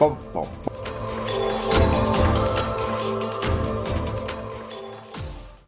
pom, pom,